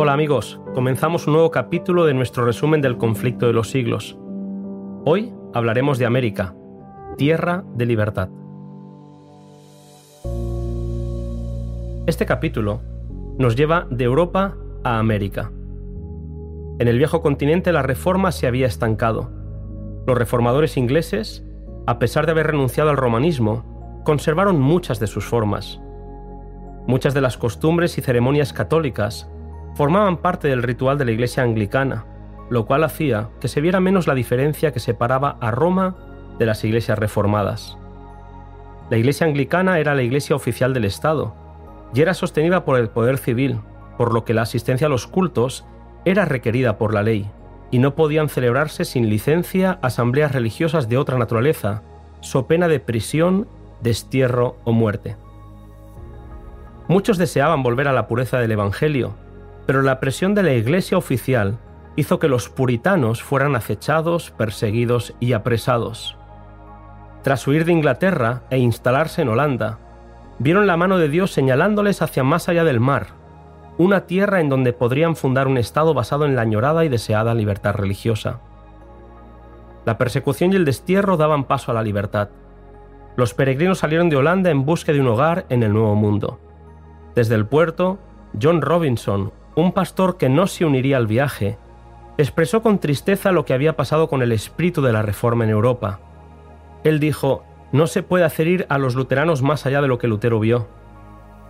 Hola amigos, comenzamos un nuevo capítulo de nuestro resumen del conflicto de los siglos. Hoy hablaremos de América, tierra de libertad. Este capítulo nos lleva de Europa a América. En el viejo continente la reforma se había estancado. Los reformadores ingleses, a pesar de haber renunciado al romanismo, conservaron muchas de sus formas. Muchas de las costumbres y ceremonias católicas formaban parte del ritual de la Iglesia anglicana, lo cual hacía que se viera menos la diferencia que separaba a Roma de las iglesias reformadas. La Iglesia anglicana era la iglesia oficial del Estado y era sostenida por el poder civil, por lo que la asistencia a los cultos era requerida por la ley y no podían celebrarse sin licencia asambleas religiosas de otra naturaleza, so pena de prisión, destierro o muerte. Muchos deseaban volver a la pureza del Evangelio, pero la presión de la Iglesia oficial hizo que los puritanos fueran acechados, perseguidos y apresados. Tras huir de Inglaterra e instalarse en Holanda, vieron la mano de Dios señalándoles hacia más allá del mar, una tierra en donde podrían fundar un Estado basado en la añorada y deseada libertad religiosa. La persecución y el destierro daban paso a la libertad. Los peregrinos salieron de Holanda en busca de un hogar en el Nuevo Mundo. Desde el puerto, John Robinson, un pastor que no se uniría al viaje, expresó con tristeza lo que había pasado con el espíritu de la Reforma en Europa. Él dijo, no se puede hacer ir a los luteranos más allá de lo que Lutero vio.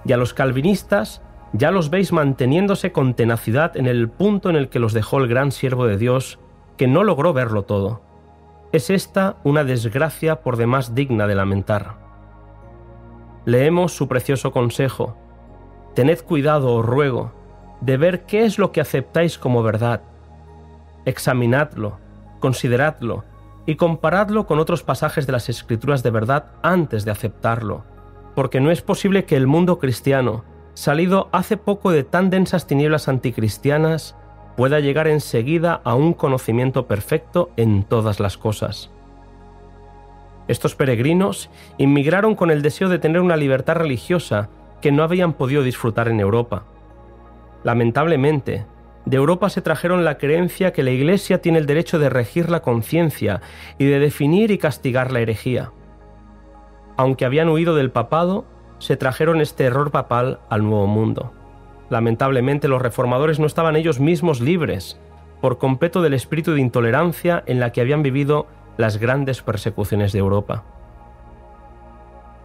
Y a los calvinistas ya los veis manteniéndose con tenacidad en el punto en el que los dejó el gran siervo de Dios, que no logró verlo todo. Es esta una desgracia por demás digna de lamentar. Leemos su precioso consejo, Tened cuidado, os ruego, de ver qué es lo que aceptáis como verdad. Examinadlo, consideradlo y comparadlo con otros pasajes de las escrituras de verdad antes de aceptarlo, porque no es posible que el mundo cristiano, salido hace poco de tan densas tinieblas anticristianas, pueda llegar enseguida a un conocimiento perfecto en todas las cosas. Estos peregrinos inmigraron con el deseo de tener una libertad religiosa que no habían podido disfrutar en Europa. Lamentablemente, de Europa se trajeron la creencia que la Iglesia tiene el derecho de regir la conciencia y de definir y castigar la herejía. Aunque habían huido del papado, se trajeron este error papal al Nuevo Mundo. Lamentablemente los reformadores no estaban ellos mismos libres por completo del espíritu de intolerancia en la que habían vivido las grandes persecuciones de Europa.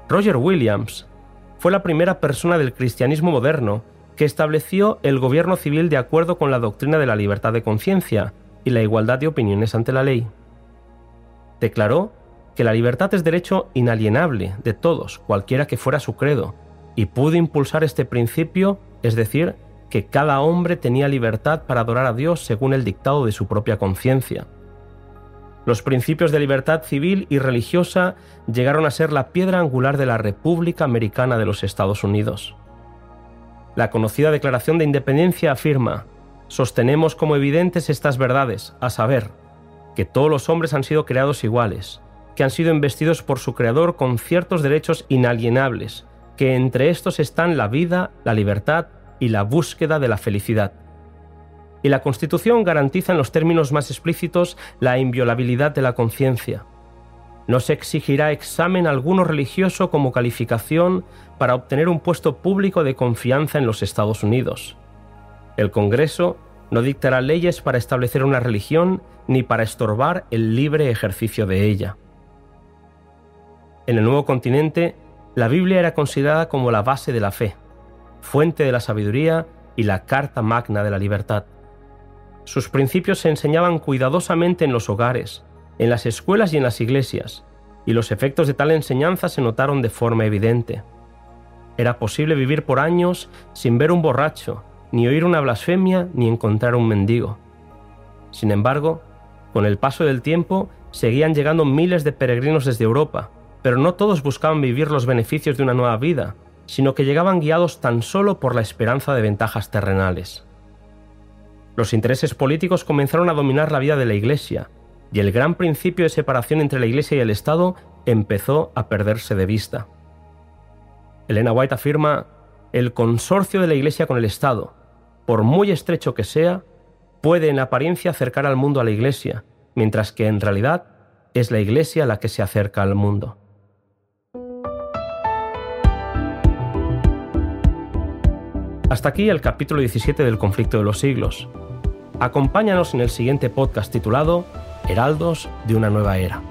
Roger Williams fue la primera persona del cristianismo moderno que estableció el gobierno civil de acuerdo con la doctrina de la libertad de conciencia y la igualdad de opiniones ante la ley. Declaró que la libertad es derecho inalienable de todos, cualquiera que fuera su credo, y pudo impulsar este principio, es decir, que cada hombre tenía libertad para adorar a Dios según el dictado de su propia conciencia. Los principios de libertad civil y religiosa llegaron a ser la piedra angular de la República Americana de los Estados Unidos. La conocida Declaración de Independencia afirma, sostenemos como evidentes estas verdades, a saber, que todos los hombres han sido creados iguales, que han sido investidos por su Creador con ciertos derechos inalienables, que entre estos están la vida, la libertad y la búsqueda de la felicidad y la Constitución garantiza en los términos más explícitos la inviolabilidad de la conciencia. No se exigirá examen alguno religioso como calificación para obtener un puesto público de confianza en los Estados Unidos. El Congreso no dictará leyes para establecer una religión ni para estorbar el libre ejercicio de ella. En el nuevo continente, la Biblia era considerada como la base de la fe, fuente de la sabiduría y la carta magna de la libertad. Sus principios se enseñaban cuidadosamente en los hogares, en las escuelas y en las iglesias, y los efectos de tal enseñanza se notaron de forma evidente. Era posible vivir por años sin ver un borracho, ni oír una blasfemia, ni encontrar un mendigo. Sin embargo, con el paso del tiempo seguían llegando miles de peregrinos desde Europa, pero no todos buscaban vivir los beneficios de una nueva vida, sino que llegaban guiados tan solo por la esperanza de ventajas terrenales. Los intereses políticos comenzaron a dominar la vida de la Iglesia, y el gran principio de separación entre la Iglesia y el Estado empezó a perderse de vista. Elena White afirma, el consorcio de la Iglesia con el Estado, por muy estrecho que sea, puede en apariencia acercar al mundo a la Iglesia, mientras que en realidad es la Iglesia la que se acerca al mundo. Hasta aquí el capítulo 17 del conflicto de los siglos. Acompáñanos en el siguiente podcast titulado Heraldos de una nueva era.